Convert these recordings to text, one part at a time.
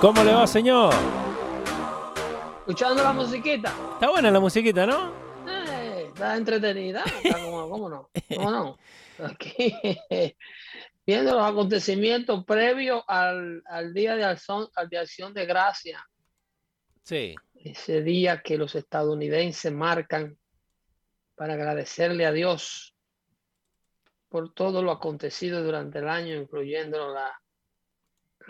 ¿Cómo le va, señor? Escuchando la musiquita. Está buena la musiquita, ¿no? Eh, está entretenida. Está como, ¿Cómo no? ¿Cómo no? Aquí, viendo los acontecimientos previos al, al Día de Acción, al de Acción de Gracia. Sí. Ese día que los estadounidenses marcan para agradecerle a Dios por todo lo acontecido durante el año, incluyendo la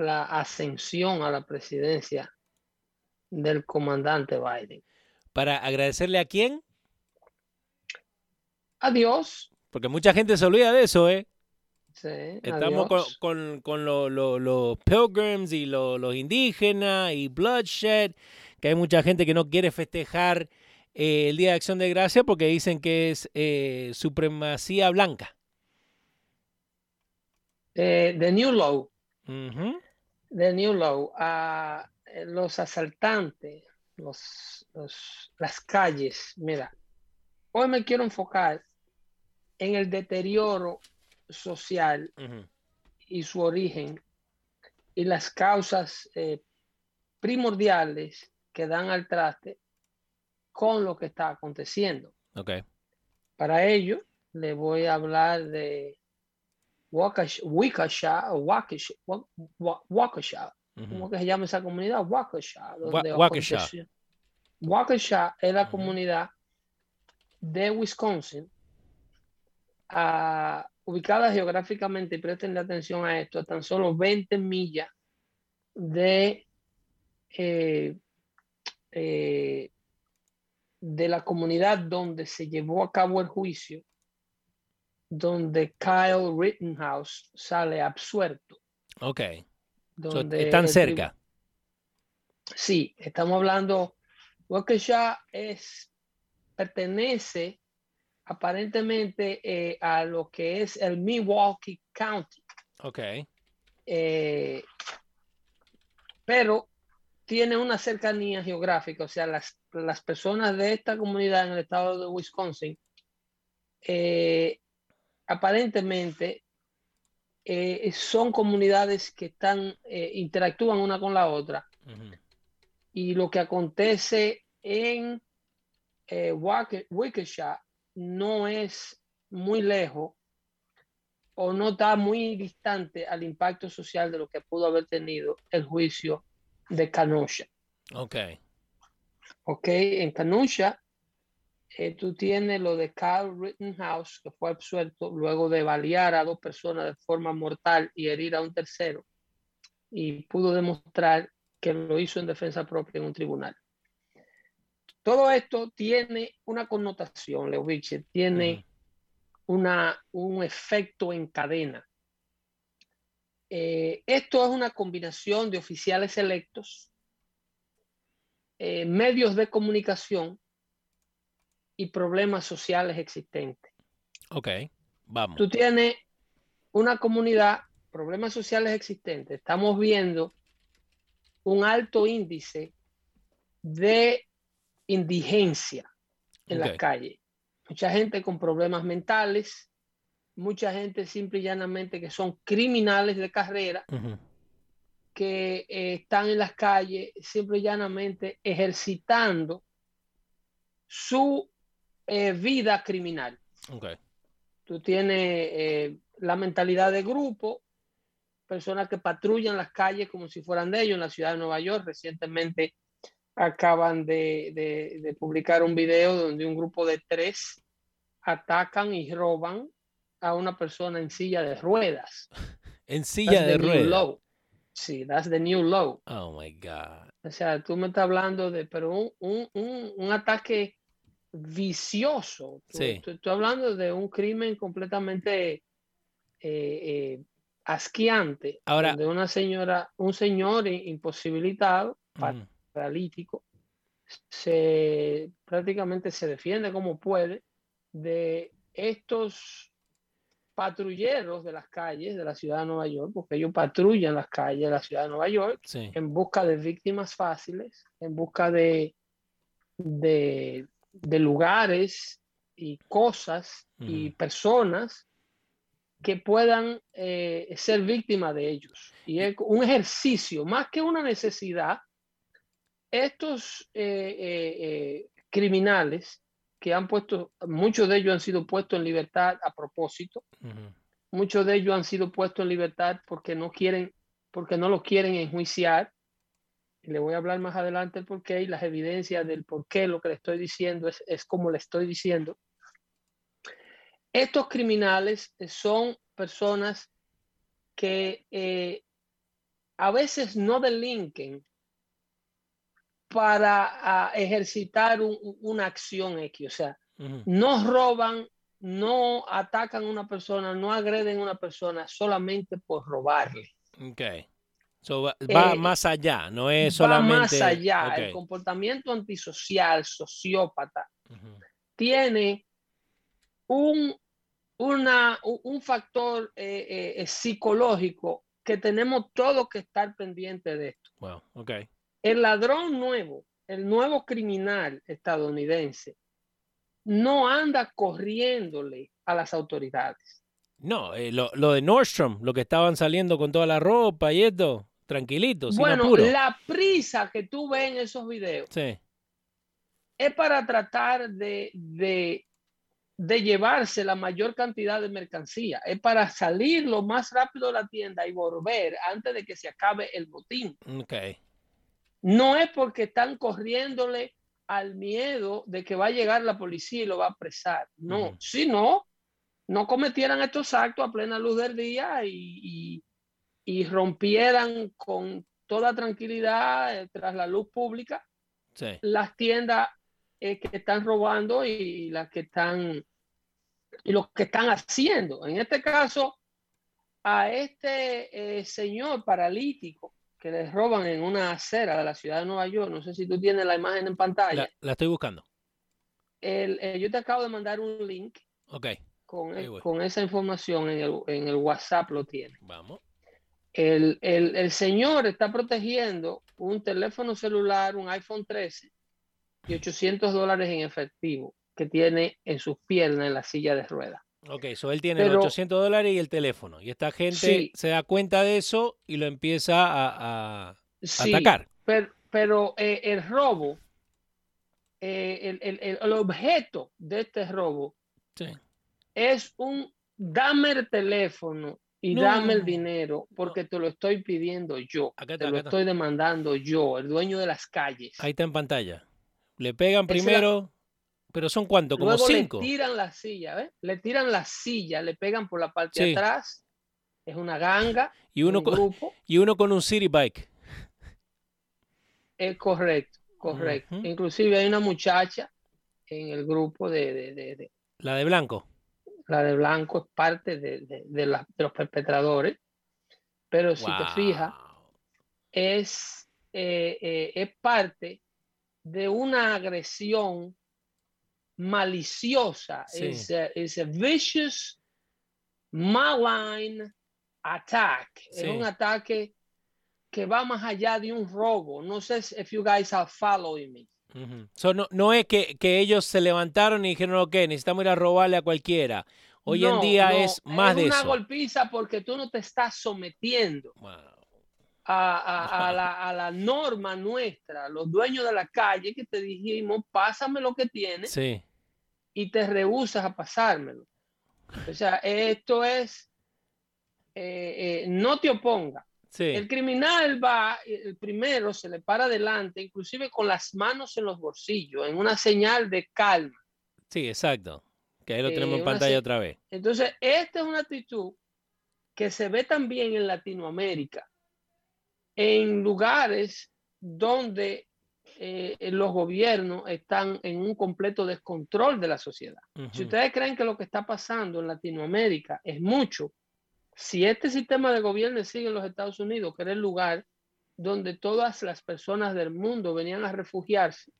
la ascensión a la presidencia del comandante Biden. ¿Para agradecerle a quién? A Dios. Porque mucha gente se olvida de eso, ¿eh? Sí, Estamos con, con, con los lo, lo pilgrims y los indígenas y bloodshed, que hay mucha gente que no quiere festejar eh, el Día de Acción de Gracia porque dicen que es eh, supremacía blanca. Eh, the New Law. De New Law a los asaltantes, los, las calles. Mira, hoy me quiero enfocar en el deterioro social y su origen y las causas eh, primordiales que dan al traste con lo que está aconteciendo. Okay. Para ello, le voy a hablar de Waukesha, o Waukesha, Waukesha, ¿cómo que se llama esa comunidad? Waukesha. Waukesha. Waukesha es la comunidad de Wisconsin, uh, ubicada geográficamente, y presten atención a esto, a tan solo 20 millas de, eh, eh, de la comunidad donde se llevó a cabo el juicio donde Kyle Rittenhouse sale absuelto. Ok. están cerca. Sí, estamos hablando, ya es, pertenece aparentemente eh, a lo que es el Milwaukee County. Ok. Eh, pero tiene una cercanía geográfica, o sea, las, las personas de esta comunidad en el estado de Wisconsin eh, aparentemente eh, son comunidades que están, eh, interactúan una con la otra. Y lo que acontece en eh, no es muy lejos o no está muy distante al impacto social de lo que pudo haber tenido el juicio de Kenosha. Ok. Ok, en Kenosha eh, tú tienes lo de Carl Rittenhouse, que fue absuelto luego de balear a dos personas de forma mortal y herir a un tercero, y pudo demostrar que lo hizo en defensa propia en un tribunal. Todo esto tiene una connotación, Leo tiene una, un efecto en cadena. Eh, esto es una combinación de oficiales electos, eh, medios de comunicación y problemas sociales existentes. Ok, vamos. Tú tienes una comunidad, problemas sociales existentes. Estamos viendo un alto índice de indigencia en la calle. Mucha gente con problemas mentales, mucha gente simple y llanamente que son criminales de carrera, que eh, están en las calles simple y llanamente ejercitando su eh, vida criminal. Okay. Tú tienes la mentalidad de grupo, personas que patrullan las calles como si fueran de ellos en la ciudad de Nueva York. Recientemente acaban de, publicar un video donde un grupo de tres atacan y roban a una persona en silla de ruedas. en silla de ruedas. Sí, that's the new low. Oh my God. O sea, tú me estás hablando de, pero un, ataque vicioso. sí. estoy hablando de un crimen completamente eh, eh, asqueante. Ahora. De una señora, un señor imposibilitado, paralítico, se prácticamente se defiende como puede de estos patrulleros de las calles de la ciudad de Nueva York, porque ellos patrullan las calles de la ciudad de Nueva York en busca de víctimas fáciles, en busca de, de, lugares y cosas y personas que puedan eh, ser víctimas de ellos. Y es un ejercicio, más que una necesidad, estos eh, eh, criminales que han puesto, muchos de ellos han sido puestos en libertad a propósito, muchos de ellos han sido puestos en libertad porque no quieren, porque no lo quieren enjuiciar. Le voy a hablar más adelante el por qué y las evidencias del por qué lo que le estoy diciendo es, es como le estoy diciendo. Estos criminales son personas que eh, a veces no delinquen para ejercitar una acción X, o sea, no roban, no atacan a una persona, no agreden a una persona solamente por robarle. Va, eh, más allá, no es solamente. Va más allá. El comportamiento antisocial, sociópata, tiene un, una, un factor eh, eh, psicológico que tenemos todos que estar pendientes de esto. Wow, okay. El ladrón nuevo, el nuevo criminal estadounidense, no anda corriéndole a las autoridades. No, eh, lo, de Nordstrom, lo que estaban saliendo con toda la ropa y esto, tranquilito. bueno, la prisa que tú ves en esos videos es para tratar de, de, de, llevarse la mayor cantidad de mercancía, es para salir lo más rápido de la tienda y volver antes de que se acabe el botín. Okay. No es porque están corriéndole al miedo de que va a llegar la policía y lo va a apresar. No, si no, no cometieran estos actos a plena luz del día y, rompieran con toda tranquilidad eh, tras la luz pública las tiendas eh, que están robando y las que están y lo que están haciendo. En este caso, a este eh, señor paralítico que les roban en una acera de la ciudad de Nueva York. No sé si tú tienes la imagen en pantalla. La, estoy buscando. El, yo te acabo de mandar un link. Ok. Con, con esa información en el, en el, WhatsApp lo tiene. Vamos. El, el, el, señor está protegiendo un teléfono celular, un iPhone 13 y 800 dólares en efectivo que tiene en sus piernas en la silla de ruedas. Ok, so él tiene los 800 dólares y el teléfono. Y esta gente se da cuenta de eso y lo empieza a, atacar. Pero, eh, el robo, eh, el, objeto de este robo es un dame el teléfono y dame el dinero porque te lo estoy pidiendo yo. te lo estoy demandando yo, el dueño de las calles. Ahí está en pantalla. Le pegan primero. Pero son cuánto, como Luego cinco. Le tiran la silla, ¿ves? Le tiran la silla, le pegan por la parte de atrás. Es una ganga. Y uno, con, grupo. y uno con un city bike. Es correcto, correcto. Inclusive hay una muchacha en el grupo de, La de blanco. La de blanco es parte de, los perpetradores. Pero si te fijas, es, eh, eh, es parte de una agresión maliciosa. Es a, vicious, malign attack. Es un ataque que va más allá de un robo. No sé if you guys are following me. No, no, es que, ellos se levantaron y dijeron, ok, necesitamos ir a robarle a cualquiera. Hoy en día es más de eso. Es una golpiza porque tú no te estás sometiendo a, la, a, la, norma nuestra, los dueños de la calle que te dijimos, pásame lo que tienes. Sí y te rehusas a pasármelo. O sea, esto es, eh, eh, no te oponga. El criminal va, el primero se le para adelante, inclusive con las manos en los bolsillos, en una señal de calma. Sí, exacto. Que ahí lo tenemos en pantalla otra vez. Entonces, esta es una actitud que se ve también en Latinoamérica, en lugares donde eh, los gobiernos están en un completo descontrol de la sociedad. Si ustedes creen que lo que está pasando en Latinoamérica es mucho, si este sistema de gobierno sigue en los Estados Unidos, que era el lugar donde todas las personas del mundo venían a refugiarse,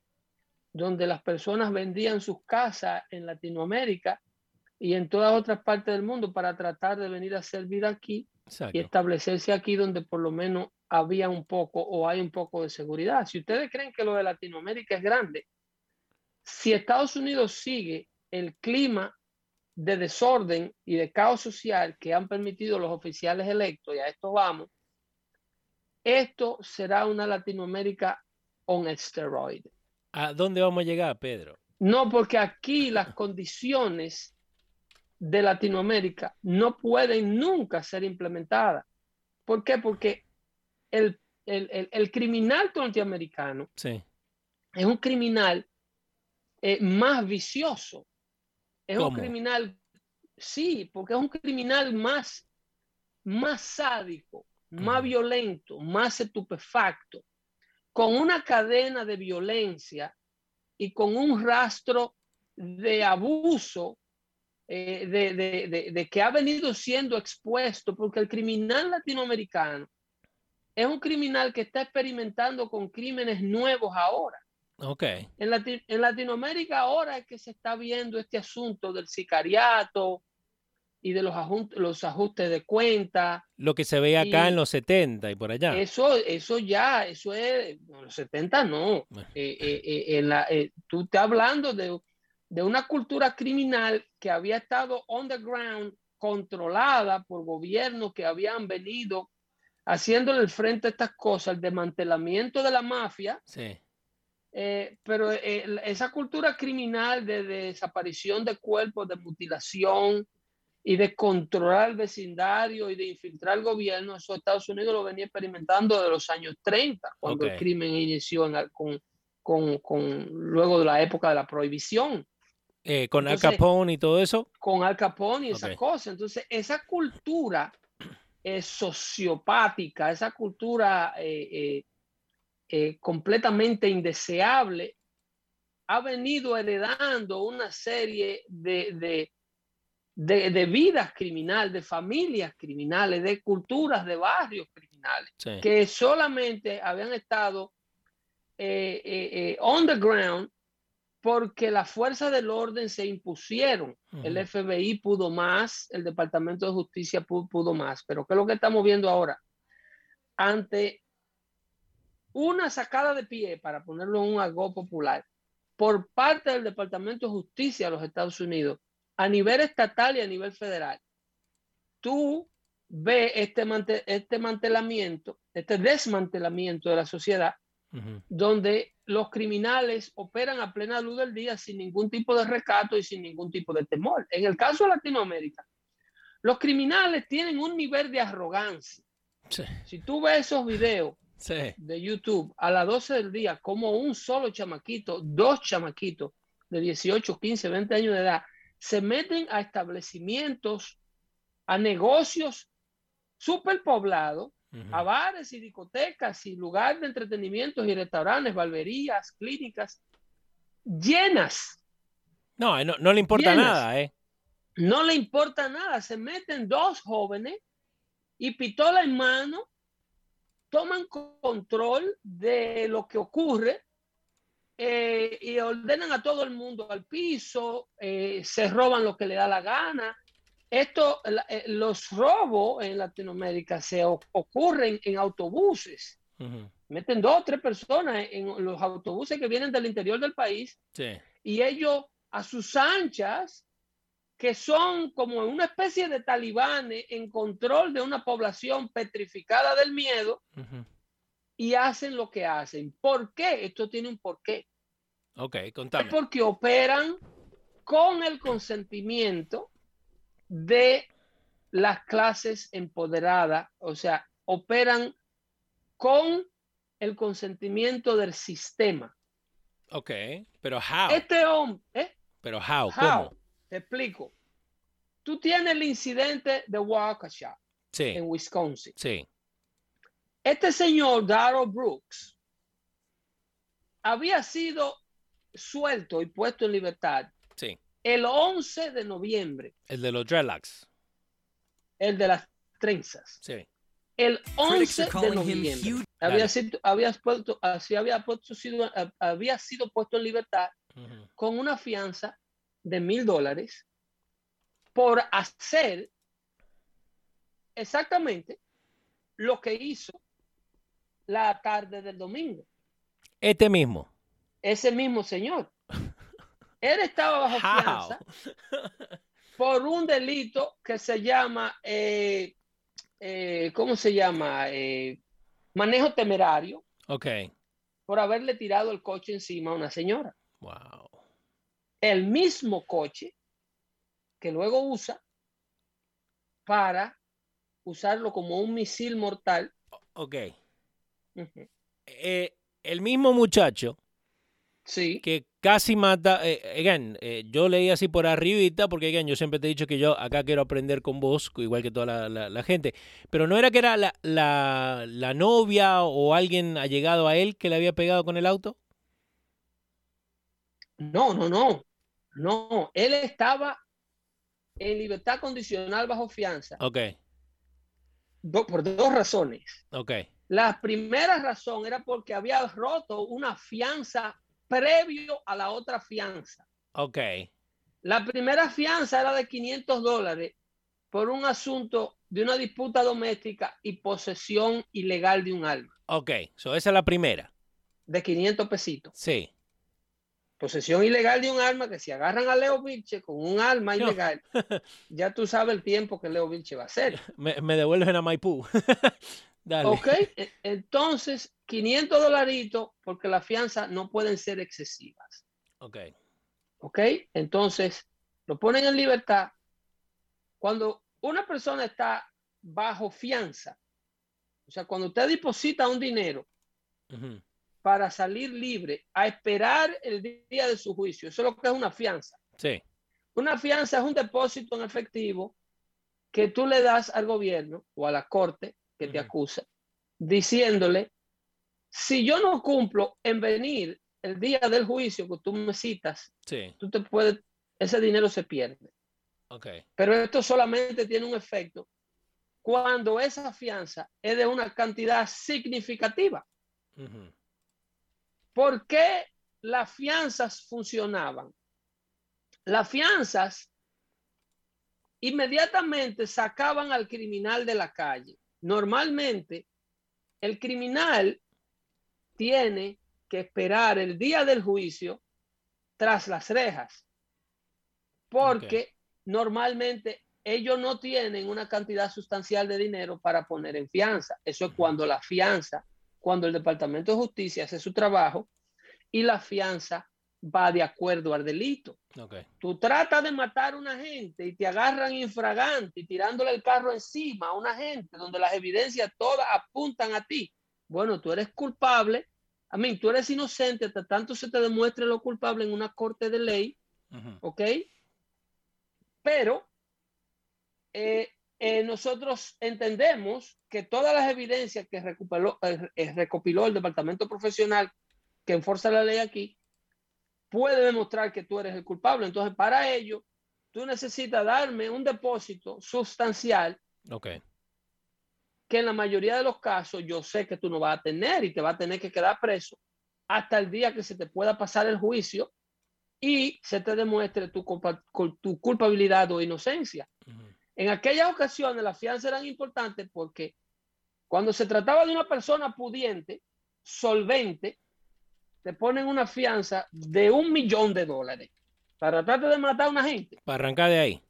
donde las personas vendían sus casas en Latinoamérica y en todas otras partes del mundo para tratar de venir a servir aquí y establecerse aquí donde por lo menos había un poco o hay un poco de seguridad. Si ustedes creen que lo de Latinoamérica es grande, si Estados Unidos sigue el clima de desorden y de caos social que han permitido los oficiales electos, y a esto vamos, esto será una Latinoamérica on steroid. ¿A dónde vamos a llegar, Pedro? No, porque aquí las condiciones de Latinoamérica no pueden nunca ser implementadas. ¿Por qué? Porque el, criminal norteamericano es un criminal eh, más vicioso. Es un criminal, sí, porque es un criminal más, más sádico, más violento, más estupefacto, con una cadena de violencia y con un rastro de abuso eh, de, que ha venido siendo expuesto, porque el criminal latinoamericano es un criminal que está experimentando con crímenes nuevos ahora. Okay. En, en Latinoamérica ahora es que se está viendo este asunto del sicariato y de los, los ajustes de cuenta. Lo que se ve acá en los 70 y por allá. Eso, eso ya, eso es, en los 70 no. Eh, eh, en la, tú estás hablando de de una cultura criminal que había estado on the ground, controlada por gobiernos que habían venido haciéndole el frente a estas cosas, el desmantelamiento de la mafia. Sí. Eh, pero eh, esa cultura criminal de, desaparición de cuerpos, de mutilación y de controlar el vecindario y de infiltrar el gobierno, eso Estados Unidos lo venía experimentando de los años 30, cuando el crimen inició con, con, con, luego de la época de la prohibición. Eh, con Al Capone y todo eso. Con Al Capone y esa cosa. Entonces, esa cultura sociopática, esa cultura eh, eh, completamente indeseable, ha venido heredando una serie de, de, vidas criminales, de familias criminales, de culturas, de barrios criminales, que solamente habían estado on the ground porque la fuerza del orden se impusieron. El FBI pudo más, el Departamento de Justicia pudo, más. Pero ¿qué es lo que estamos viendo ahora? Ante una sacada de pie, para ponerlo en un algo popular, por parte del Departamento de Justicia de los Estados Unidos, a nivel estatal y a nivel federal, tú ves este, este mantelamiento, este desmantelamiento de la sociedad, donde los criminales operan a plena luz del día sin ningún tipo de recato y sin ningún tipo de temor. En el caso de Latinoamérica, los criminales tienen un nivel de arrogancia. Si tú ves esos videos de YouTube a las 12 del día, como un solo chamaquito, dos chamaquitos de 18, 15, 20 años de edad, se meten a establecimientos, a negocios superpoblados a bares y discotecas y lugares de entretenimiento y restaurantes, barberías, clínicas, llenas. No, no, le importa nada, ¿eh? No le importa nada. Se meten dos jóvenes y pistola en mano, toman control de lo que ocurre eh, y ordenan a todo el mundo al piso, eh, se roban lo que le da la gana, esto, eh, los robos en Latinoamérica se ocurren en autobuses. Meten dos o tres personas en los autobuses que vienen del interior del país y ellos a sus anchas, que son como una especie de talibanes en control de una población petrificada del miedo y hacen lo que hacen. ¿Por qué? Esto tiene un porqué. Ok, contame. Es porque operan con el consentimiento de las clases empoderadas, o sea, operan con el consentimiento del sistema. Ok, pero how? Este hombre, ¿eh? Pero how, ¿cómo? Te explico. Tú tienes el incidente de Waukesha en Wisconsin. Sí. Este señor, Darrell Brooks, había sido suelto y puesto en libertad sí. el 11 de noviembre. El de los dreadlocks. El de las trenzas. Sí. El 11 de noviembre. Había sido, había, puesto, así había, puesto, sido, había sido puesto en libertad con una fianza de mil dólares por hacer exactamente lo que hizo la tarde del domingo. Este mismo. Ese mismo señor. Él estaba bajo fianza por un delito que se llama, eh, eh, ¿cómo se llama? Eh, manejo temerario. Ok. Por haberle tirado el coche encima a una señora. Wow. El mismo coche que luego usa para usarlo como un misil mortal. Ok. el mismo muchacho Sí. Que casi mata. Eh, again, eh, yo leí así por arribita, porque again, yo siempre te he dicho que yo acá quiero aprender con vos, igual que toda la, gente. Pero no era que era la, la, novia o alguien allegado a él que le había pegado con el auto. No, no, no. No, él estaba en libertad condicional bajo fianza. Ok. por dos razones. Ok. La primera razón era porque había roto una fianza previo a la otra fianza. Ok. La primera fianza era de 500 dólares por un asunto de una disputa doméstica y posesión ilegal de un arma. Ok, esa es la primera. De 500 pesitos. Sí. Posesión ilegal de un arma que si agarran a Leo Vilche con un arma ilegal, ya tú sabes el tiempo que Leo Vilche va a hacer. Me, me devuelven a Maipú. Dale. Ok, e, entonces 500 dolaritos porque las fianzas no pueden ser excesivas. Ok. Ok, entonces lo ponen en libertad. Cuando una persona está bajo fianza, o sea, cuando usted deposita un dinero para salir libre a esperar el día de su juicio, eso es lo que es una fianza. Sí. Una fianza es un depósito en efectivo que tú le das al gobierno o a la corte que te acusa, diciéndole si yo no cumplo en venir el día del juicio que tú me citas, tú te puedes, ese dinero se pierde. Okay. Pero esto solamente tiene un efecto cuando esa fianza es de una cantidad significativa. ¿Por qué las fianzas funcionaban? Las fianzas inmediatamente sacaban al criminal de la calle. Normalmente, el criminal tiene que esperar el día del juicio tras las rejas, porque normalmente ellos no tienen una cantidad sustancial de dinero para poner en fianza. Eso es cuando la fianza, cuando el Departamento de Justicia hace su trabajo y la fianza va de acuerdo al delito. Tú tratas de matar a una gente y te agarran infragante y tirándole el carro encima a una gente donde las evidencias todas apuntan a ti. Bueno, tú eres culpable a mí, tú eres inocente hasta tanto se te demuestre lo culpable en una corte de ley, ¿ok? Pero eh, eh, nosotros entendemos que todas las evidencias que eh, recopiló el departamento profesional que enforza la ley aquí puede demostrar que tú eres el culpable. Entonces, para ello, tú necesitas darme un depósito sustancial. Okay que en la mayoría de los casos yo sé que tú no vas a tener y te vas a tener que quedar preso hasta el día que se te pueda pasar el juicio y se te demuestre tu, tu culpabilidad o inocencia. En aquellas ocasiones las fianzas eran importantes porque cuando se trataba de una persona pudiente, solvente, te ponen una fianza de un millón de dólares para tratar de matar a una gente. Para arrancar de ahí.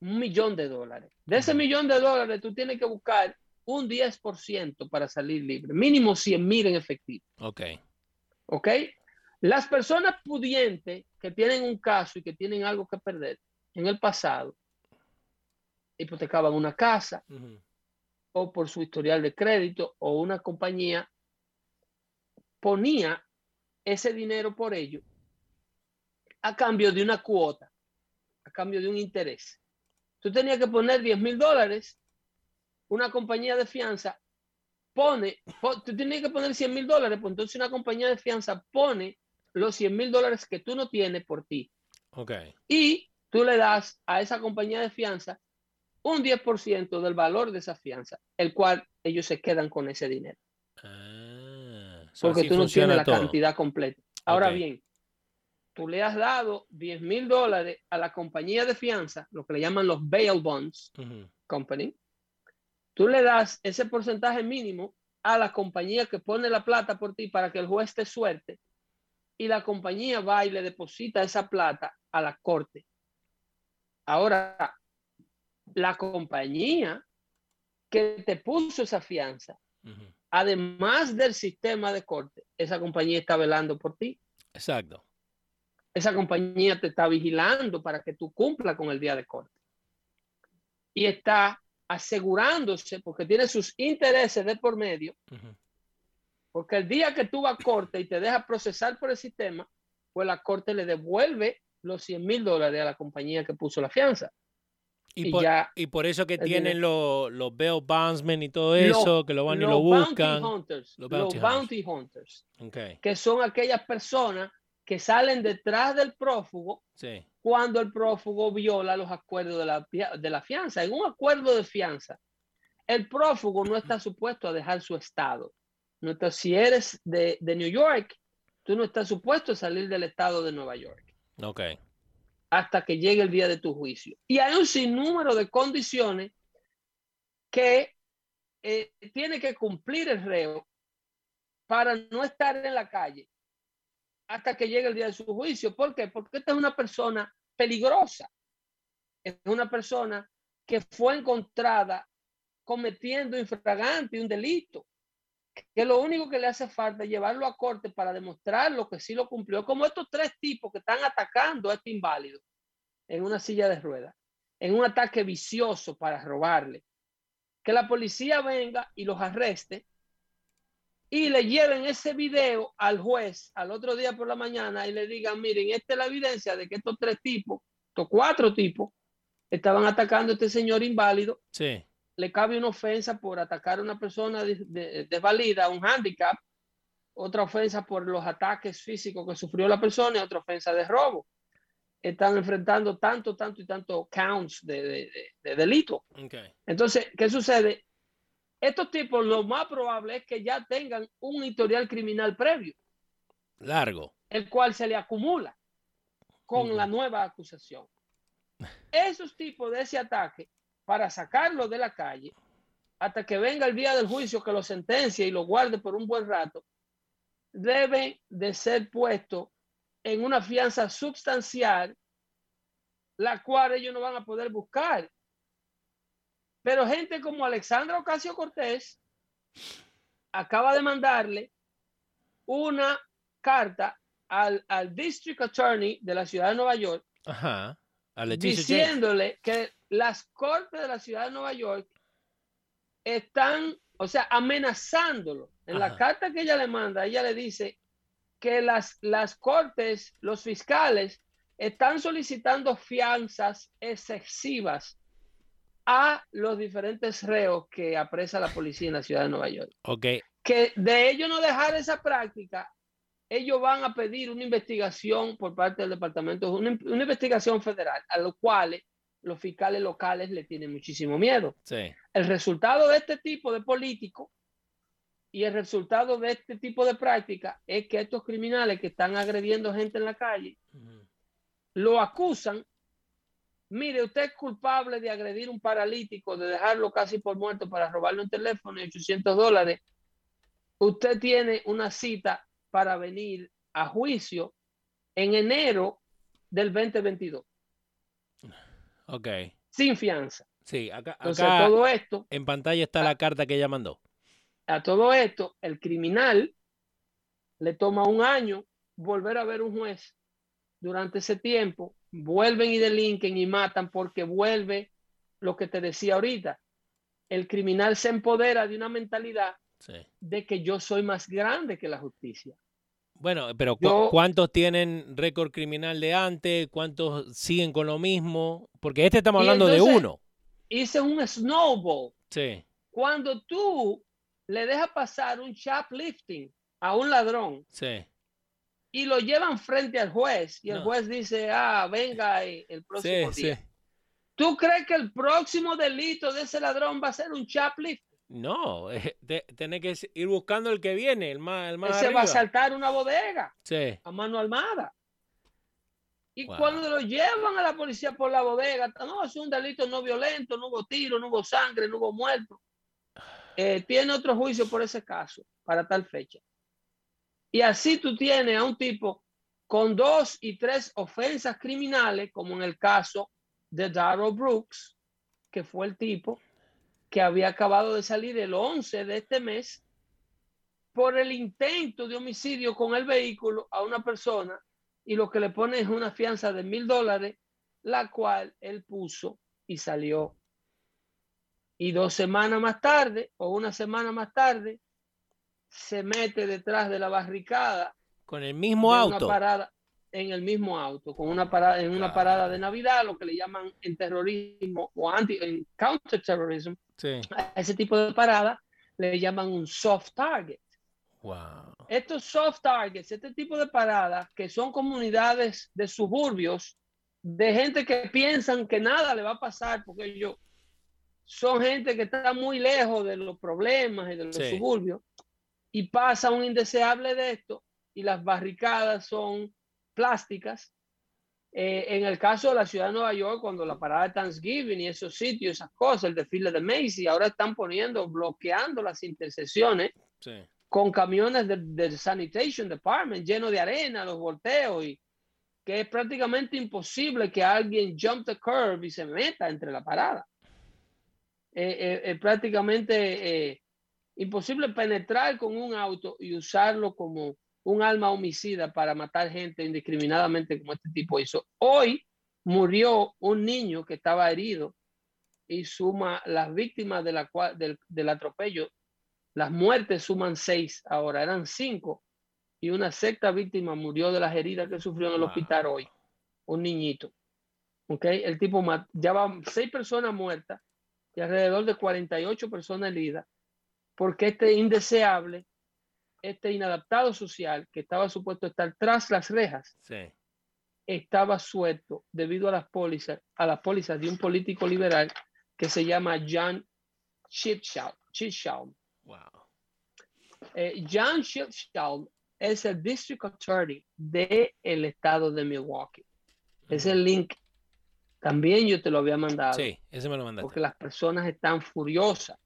Un millón de dólares. De ese millón de dólares tú tienes que buscar un 10% para salir libre, mínimo 100 mil en efectivo. Ok. Ok. Las personas pudientes que tienen un caso y que tienen algo que perder en el pasado, hipotecaban una casa o por su historial de crédito o una compañía ponía ese dinero por ello a cambio de una cuota, a cambio de un interés. Tú tenías que poner 10 mil dólares, una compañía de fianza pone, tú tenías que poner 100 mil dólares, pues entonces una compañía de fianza pone los 100 mil dólares que tú no tienes por ti. Okay. Y tú le das a esa compañía de fianza un 10% del valor de esa fianza, el cual ellos se quedan con ese dinero. Ah, porque tú no tienes la cantidad completa. Ahora bien, tú le has dado 10 mil dólares a la compañía de fianza, lo que le llaman los bail bonds company. Tú le das ese porcentaje mínimo a la compañía que pone la plata por ti para que el juez te suerte y la compañía va y le deposita esa plata a la corte. Ahora, la compañía que te puso esa fianza, además del sistema de corte, esa compañía está velando por ti. Exacto esa compañía te está vigilando para que tú cumpla con el día de corte. Y está asegurándose, porque tiene sus intereses de por medio, porque el día que tú vas a corte y te dejas procesar por el sistema, pues la corte le devuelve los 100 mil dólares a la compañía que puso la fianza. Y, por, ya y por eso que tienen los, los bail bondsmen y todo eso, que lo van y lo buscan. los bounty hunters. Que son aquellas personas que salen detrás del prófugo cuando el prófugo viola los acuerdos de la, de la fianza. En un acuerdo de fianza, el prófugo no está supuesto a dejar su estado. No si eres de, de, New York, tú no estás supuesto a salir del estado de Nueva York. Ok. Hasta que llegue el día de tu juicio. Y hay un sinnúmero de condiciones que eh, tiene que cumplir el reo para no estar en la calle hasta que llegue el día de su juicio. ¿Por qué? Porque esta es una persona peligrosa. Es una persona que fue encontrada cometiendo infragante un delito. Que lo único que le hace falta es llevarlo a corte para demostrar lo que sí lo cumplió. Como estos tres tipos que están atacando a este inválido en una silla de ruedas, en un ataque vicioso para robarle. Que la policía venga y los arreste y le lleven ese video al juez al otro día por la mañana y le digan, miren, esta es la evidencia de que estos tres tipos, estos cuatro tipos, estaban atacando a este señor inválido. Sí. Le cabe una ofensa por atacar a una persona desvalida, un handicap, otra ofensa por los ataques físicos que sufrió la persona y otra ofensa de robo. Están enfrentando tanto, tanto y tanto counts de, delito. Entonces, ¿qué sucede? estos tipos lo más probable es que ya tengan un historial criminal previo. Largo. El cual se le acumula con la nueva acusación. Esos tipos de ese ataque, para sacarlo de la calle, hasta que venga el día del juicio que lo sentencie y lo guarde por un buen rato, deben de ser puestos en una fianza sustancial, la cual ellos no van a poder buscar. Pero gente como Alexandra Ocasio Cortés acaba de mandarle una carta al, District Attorney de la ciudad de Nueva York diciéndole que las cortes de la ciudad de Nueva York están, o sea, amenazándolo. En la carta que ella le manda, ella le dice que las, las cortes, los fiscales, están solicitando fianzas excesivas a los diferentes reos que apresa la policía en la ciudad de Nueva York. Okay. Que de ellos no dejar esa práctica, ellos van a pedir una investigación por parte del departamento, una, investigación federal, a lo cual los fiscales locales le tienen muchísimo miedo. Sí. El resultado de este tipo de político y el resultado de este tipo de práctica es que estos criminales que están agrediendo gente en la calle lo acusan Mire, usted es culpable de agredir un paralítico, de dejarlo casi por muerto para robarle un teléfono y 800 dólares. Usted tiene una cita para venir a juicio en enero del 2022. Ok. Sin fianza. Sí, acá, todo esto. En pantalla está la carta que ella mandó. A todo esto, el criminal le toma un año volver a ver un juez durante ese tiempo, vuelven y delinquen y matan porque vuelve lo que te decía ahorita. El criminal se empodera de una mentalidad de que yo soy más grande que la justicia. Bueno, pero ¿cuántos tienen récord criminal de antes? ¿Cuántos siguen con lo mismo? Porque este estamos hablando de uno. Hice un snowball. Sí. Cuando tú le dejas pasar un shoplifting a un ladrón. Sí. Y lo llevan frente al juez y el juez dice, ah, venga el próximo día. ¿Tú crees que el próximo delito de ese ladrón va a ser un shoplifting? No, eh, tiene que ir buscando el que viene, el más, el más Se va a saltar una bodega sí. a mano armada. Y cuando lo llevan a la policía por la bodega, no, es un delito no violento, no hubo tiro, no hubo sangre, no hubo muerto. Eh, tiene otro juicio por ese caso para tal fecha. Y así tú tienes a un tipo con dos y tres ofensas criminales, como en el caso de Darrell Brooks, que fue el tipo que había acabado de salir el 11 de este mes por el intento de homicidio con el vehículo a una persona y lo que le pone es una fianza de mil dólares, la cual él puso y salió. Y dos semanas más tarde o una semana más tarde se mete detrás de la barricada con el mismo auto. parada, en el mismo auto, con una parada, en una parada de Navidad, lo que le llaman en terrorismo o anti, en counterterrorism, a ese tipo de parada le llaman un soft target. Wow. Estos soft targets, este tipo de paradas, que son comunidades de suburbios, de gente que piensan que nada le va a pasar, porque ellos son gente que está muy lejos de los problemas y de los suburbios, y pasa un indeseable de esto, y las barricadas son plásticas. Eh, en el caso de la ciudad de Nueva York, cuando la parada de Thanksgiving y esos sitios, esas cosas, el desfile de Macy, ahora están poniendo, bloqueando las intersecciones con camiones del Sanitation Department llenos de arena, los volteos, y que es prácticamente imposible que alguien jump the curve y se meta entre la parada. Eh, eh, es prácticamente imposible penetrar con un auto y usarlo como un alma homicida para matar gente indiscriminadamente como este tipo hizo. Hoy murió un niño que estaba herido y suma las víctimas de la, del, del atropello. Las muertes suman seis ahora, eran cinco. Y una sexta víctima murió de las heridas que sufrió en el hospital hoy. Un niñito. ¿Ok? El tipo ya va seis personas muertas y alrededor de 48 personas heridas porque este indeseable este inadaptado social que estaba supuesto estar tras las rejas estaba suelto debido a las pólizas, a las pólizas de un político liberal que se llama John Chisholm. Wow. Eh, John Chisholm es el District Attorney del el estado de Milwaukee. Es el link. También yo te lo había mandado. Sí, ese me lo mandaste. Porque las personas están furiosas.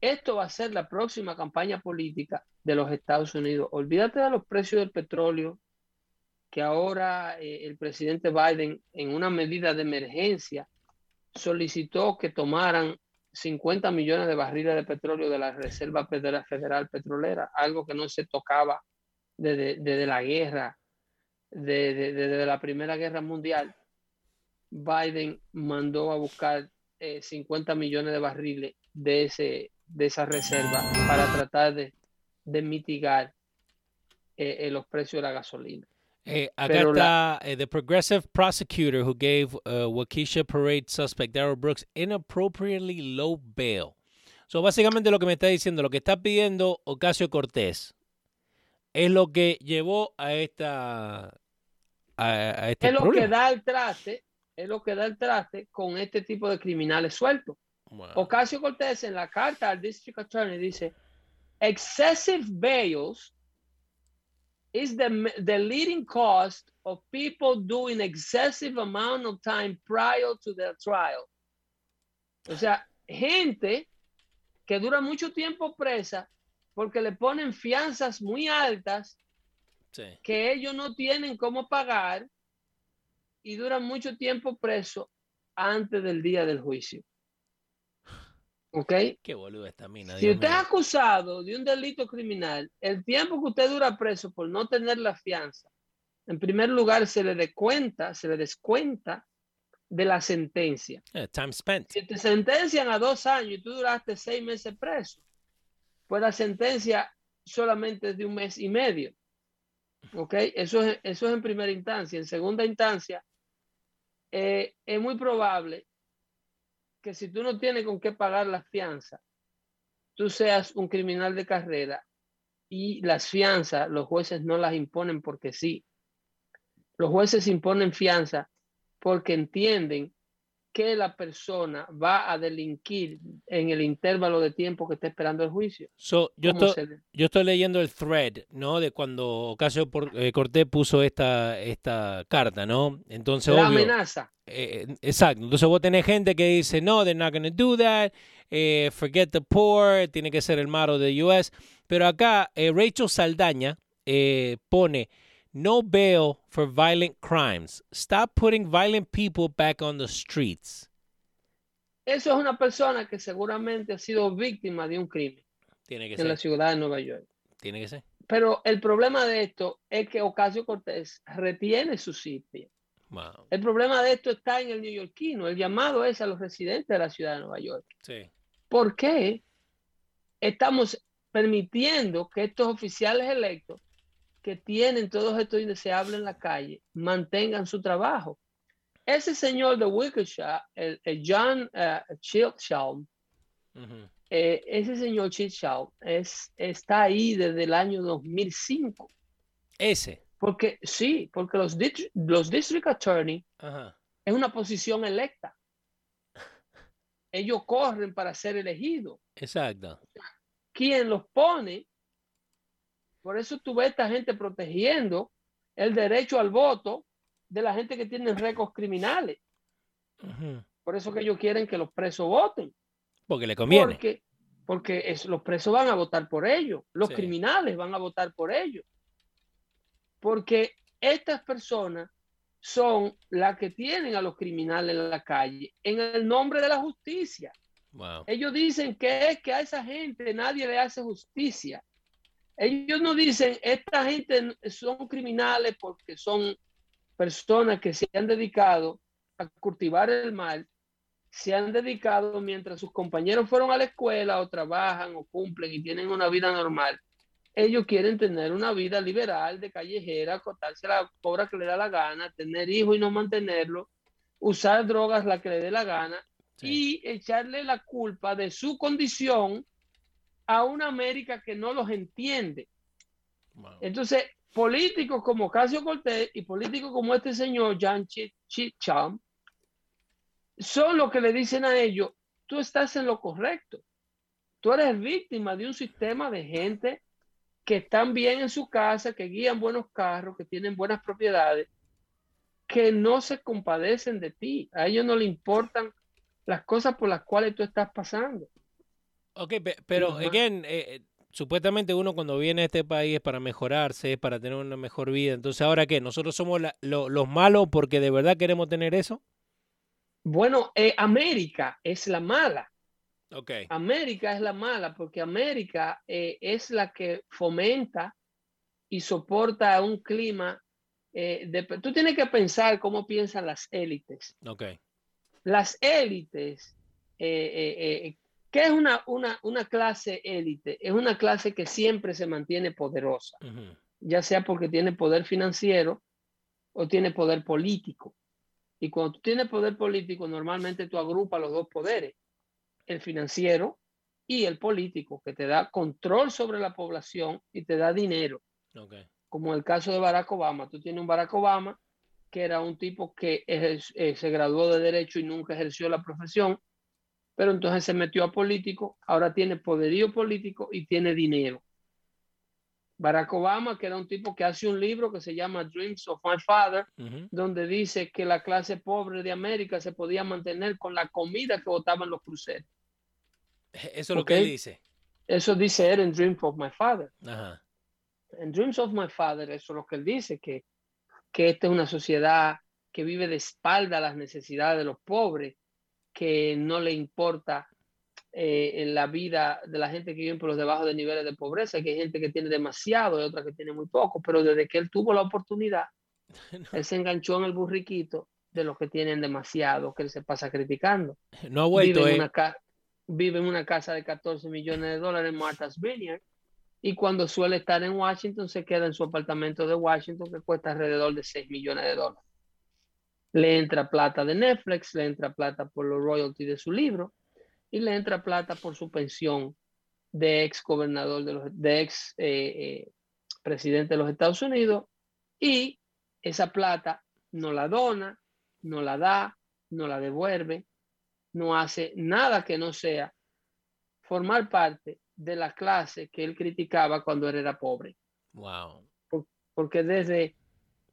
Esto va a ser la próxima campaña política de los Estados Unidos. Olvídate de los precios del petróleo, que ahora eh, el presidente Biden, en una medida de emergencia, solicitó que tomaran 50 millones de barriles de petróleo de la Reserva Federal, Petrolera, algo que no se tocaba desde, la guerra, desde, la Primera Guerra Mundial. Biden mandó a buscar 50 eh, millones de barriles de, ese, de esa reserva para tratar de de mitigar eh, eh, los precios de la gasolina. Eh, acá está eh, the progressive prosecutor who gave uh, Waukesha Parade suspect Darrell Brooks inappropriately low bail. So, básicamente lo que me está diciendo, lo que está pidiendo Ocasio Cortés es lo que llevó a esta a, este es lo que da el traste, es lo que da el traste con este tipo de criminales sueltos. Ocasio Cortés en la carta al District Attorney dice excessive bails is the, the leading cost of people doing excessive amount of time prior to their trial. O sea, gente que dura mucho tiempo presa porque le ponen fianzas muy altas que ellos no tienen cómo pagar y duran mucho tiempo preso antes del día del juicio. ¿Ok? Qué boludo esta mina. Si usted es acusado de un delito criminal, el tiempo que usted dura preso por no tener la fianza, en primer lugar se le descuenta, se le descuenta de la sentencia. time spent. Si te sentencian a dos años y tú duraste seis meses preso, pues la sentencia solamente es de un mes y medio. ¿Ok? Eso es, eso es en primera instancia. En segunda instancia, eh, es muy probable que si tú no tienes con qué pagar la fianza, tú seas un criminal de carrera y las fianzas los jueces no las imponen porque sí. Los jueces imponen fianza porque entienden que la persona va a delinquir en el intervalo de tiempo que está esperando el juicio. yo, estoy, yo estoy leyendo el thread, ¿no? De cuando Ocasio eh, Cortés puso esta, esta carta, ¿no? Entonces, la amenaza. Eh, exacto. Entonces vos tenés gente que dice, no, they're not going to do that, eh, forget the poor, tiene que ser el maro de US. Pero acá Rachel Saldaña pone no bail for violent crimes. Stop putting violent people back on the streets. Eso es una persona que seguramente ha sido víctima de un crimen Tiene que en ser. la ciudad de Nueva York. Tiene que ser. Pero el problema de esto es que Ocasio Cortés retiene su sitio. El problema de esto está en el neoyorquino. El llamado es a los residentes de la ciudad de Nueva York. Sí. ¿Por qué estamos permitiendo que estos oficiales electos que tienen todos estos indeseables en la calle mantengan su trabajo. Ese señor de Wickershaw, el, John uh, ese señor Chilshaw es, está ahí desde el año 2005. Ese. Porque sí, porque los, los district attorney es una posición electa. Ellos corren para ser elegidos. Exacto. Quien los pone por eso tú ves a esta gente protegiendo el derecho al voto de la gente que tiene récords criminales. Por eso que ellos quieren que los presos voten. Porque le conviene. Porque, porque los presos van a votar por ellos, los criminales van a votar por ellos. Porque estas personas son las que tienen a los criminales en la calle en el nombre de la justicia. Ellos dicen que es que a esa gente nadie le hace justicia. Ellos no dicen, esta gente son criminales porque son personas que se han dedicado a cultivar el mal, se han dedicado mientras sus compañeros fueron a la escuela o trabajan o cumplen y tienen una vida normal. Ellos quieren tener una vida liberal de callejera, acotarse a la cobra que le da la gana, tener hijos y no mantenerlo, usar drogas la que le dé la gana y echarle la culpa de su condición a una América que no los entiende. Entonces, políticos como Casio Cortés y políticos como este señor, Jan Chicham, son los que le dicen a ellos, tú estás en lo correcto. Tú eres víctima de un sistema de gente que están bien en su casa, que guían buenos carros, que tienen buenas propiedades, que no se compadecen de ti. A ellos no le importan las cosas por las cuales tú estás pasando. Ok, pero, again, eh, eh, supuestamente uno cuando viene a este país es para mejorarse, es para tener una mejor vida. Entonces, ¿ahora qué? ¿Nosotros somos los malos porque de verdad queremos tener eso? Bueno, eh, América es la mala. Ok. América es la mala porque América es la que fomenta y soporta un clima. de, tú tienes que pensar cómo piensan las élites. Ok. Las élites ¿Qué es una, una, clase élite? Es una clase que siempre se mantiene poderosa, ya sea porque tiene poder financiero o tiene poder político. Y cuando tú tienes poder político, normalmente tú agrupas los dos poderes, el financiero y el político, que te da control sobre la población y te da dinero. Como el caso de Barack Obama. Tú tienes un Barack Obama que era un tipo que eh, se graduó de derecho y nunca ejerció la profesión pero entonces se metió a político, ahora tiene poderío político y tiene dinero. Barack Obama, que era un tipo que hace un libro que se llama Dreams of My Father, donde dice que la clase pobre de América se podía mantener con la comida que botaban los cruceros. Eso es lo que él dice. Eso dice él en Dreams of My Father. En Dreams of My Father, eso es lo que él dice, que, que esta es una sociedad que vive de espalda a las necesidades de los pobres que no le importa eh, en la vida de la gente que vive por los debajo de niveles de pobreza, que hay gente que tiene demasiado y otra que tiene muy poco, pero desde que él tuvo la oportunidad, él se enganchó en el burriquito de los que tienen demasiado, que él se pasa criticando. No ha vuelto, vive, en eh. una vive en una casa de 14 millones de dólares en Martha's Vineyard y cuando suele estar en Washington se queda en su apartamento de Washington que cuesta alrededor de 6 millones de dólares. Le entra plata de Netflix, le entra plata por los royalties de su libro y le entra plata por su pensión de ex gobernador de los de ex eh, eh, presidente de los Estados Unidos y esa plata no la dona, no la da, no la devuelve, no hace nada que no sea formar parte de la clase que él criticaba cuando él era pobre. Wow. porque desde,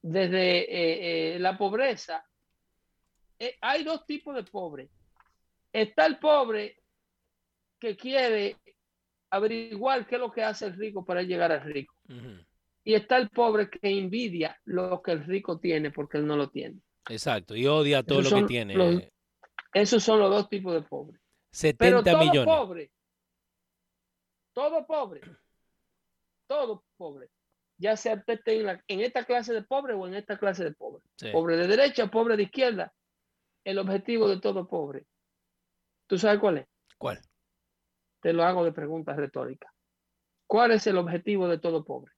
desde eh, eh, la pobreza eh, hay dos tipos de pobres. Está el pobre que quiere averiguar qué es lo que hace el rico para llegar al rico. Y está el pobre que envidia lo que el rico tiene porque él no lo tiene. Exacto, y odia todo lo que tiene. esos son los dos tipos de pobres. 70 Pero todo millones. pobre, todo pobre, todo pobre, ya sea usted en, en, esta clase de pobre o en esta clase de pobre. Pobre de derecha, pobre de izquierda. El objetivo de todo pobre. ¿Tú sabes cuál es? ¿Cuál? Te lo hago de preguntas retóricas. ¿Cuál es el objetivo de todo pobre?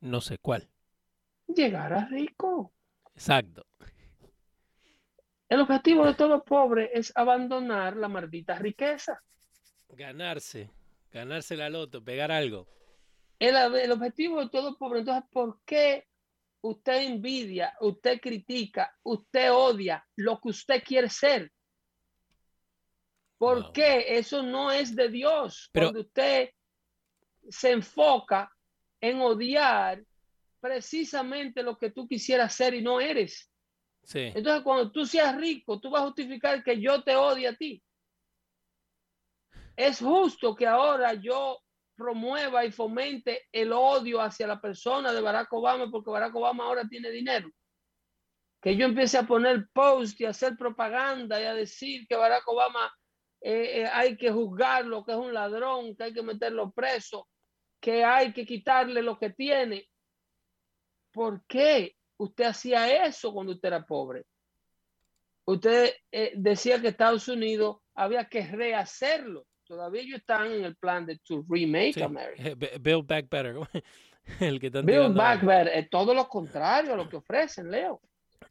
No sé cuál. Llegar a rico. Exacto. El objetivo de todo pobre es abandonar la maldita riqueza. Ganarse, ganarse la loto, pegar algo. El, el, objetivo de todo pobre, entonces, ¿por qué usted envidia, usted critica, usted odia lo que usted quiere ser? ¿Por wow. qué? Eso no es de Dios. Pero, Cuando usted se enfoca en odiar precisamente lo que tú quisieras ser y no eres. Sí. Entonces, cuando tú seas rico, tú vas a justificar que yo te odie a ti. Es justo que ahora yo promueva y fomente el odio hacia la persona de Barack Obama porque Barack Obama ahora tiene dinero. Que yo empiece a poner post y a hacer propaganda y a decir que Barack Obama eh, eh, hay que juzgarlo, que es un ladrón, que hay que meterlo preso, que hay que quitarle lo que tiene. ¿Por qué usted hacía eso cuando usted era pobre? Usted eh, decía que Estados Unidos había que rehacerlo. Todavía ellos están en el plan de to remake Sí. America. Eh, Build back better. el que están Build back ahí. better, es todo lo contrario a lo que ofrecen, Leo.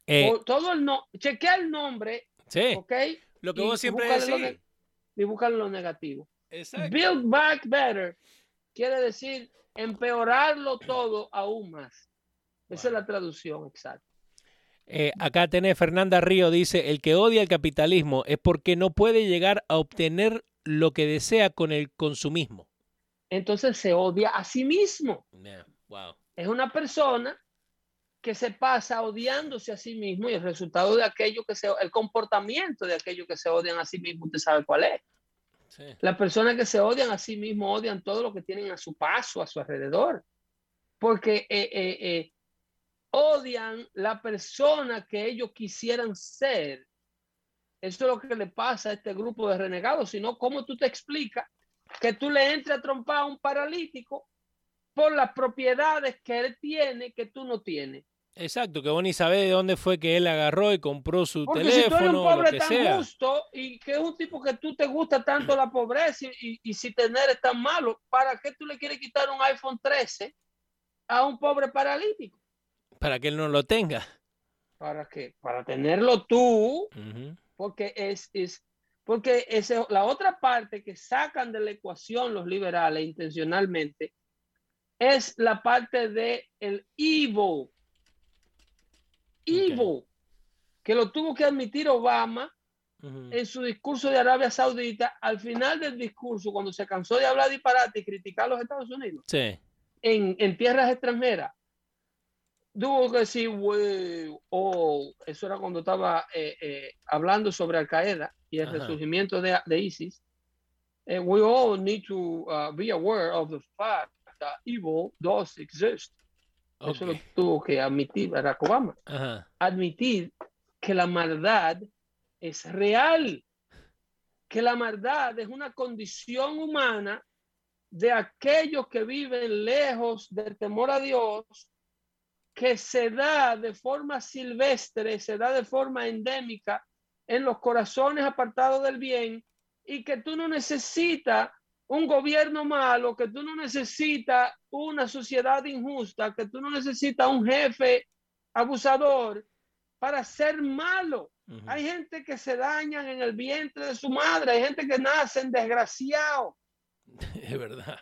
Eh, O todo el no, chequea el nombre, sí, ¿ok? lo que y vos siempre decís. Y buscan lo negativo. Exacto. Build back better quiere decir empeorarlo todo aún más. Esa es la traducción exacta. Eh, acá tenés Fernanda Río, dice, el que odia el capitalismo es porque no puede llegar a obtener lo que desea con el consumismo. Entonces se odia a sí mismo. Yeah, Wow. Es una persona que se pasa odiándose a sí mismo y el resultado de aquello que se, el comportamiento de aquello que se odian a sí mismo, usted sabe cuál es. Sí. Las personas que se odian a sí mismos odian todo lo que tienen a su paso, a su alrededor, porque eh, eh, eh, odian la persona que ellos quisieran ser. Eso es lo que le pasa a este grupo de renegados, sino cómo tú te explicas que tú le entres a trompar a un paralítico por las propiedades que él tiene que tú no tienes. Exacto, que vos ni sabés de dónde fue que él agarró y compró su Porque si tú eres un teléfono pobre tan sea. justo y que es un tipo que tú te gusta tanto la pobreza y, y, y si tener es tan malo, ¿para qué tú le quieres quitar un iPhone 13 a un pobre paralítico? Para que él no lo tenga. ¿Para qué? Para tenerlo tú. Porque es, es porque ese, la otra parte que sacan de la ecuación los liberales intencionalmente es la parte de el evil. Evil. Que lo tuvo que admitir Obama en su discurso de Arabia Saudita, al final del discurso, cuando se cansó de hablar disparate y criticar a los Estados Unidos Sí. en, en tierras extranjeras, tuvo que decir, "We all", eso era cuando estaba eh, eh, hablando sobre Al Qaeda y el Ajá. resurgimiento de, de ISIS. eh, we all need to uh, be aware of the fact that evil does exist. Eso lo tuvo que admitir Barack Obama Ajá. admitir que la maldad es real. que la maldad es una condición humana de aquellos que viven lejos del temor a Dios, que se da de forma silvestre, se da de forma endémica en los corazones apartados del bien y que tú no necesitas un gobierno malo, que tú no necesitas una sociedad injusta, que tú no necesitas un jefe abusador para ser malo. Hay gente que se dañan en el vientre de su madre, hay gente que nace desgraciado. Es verdad.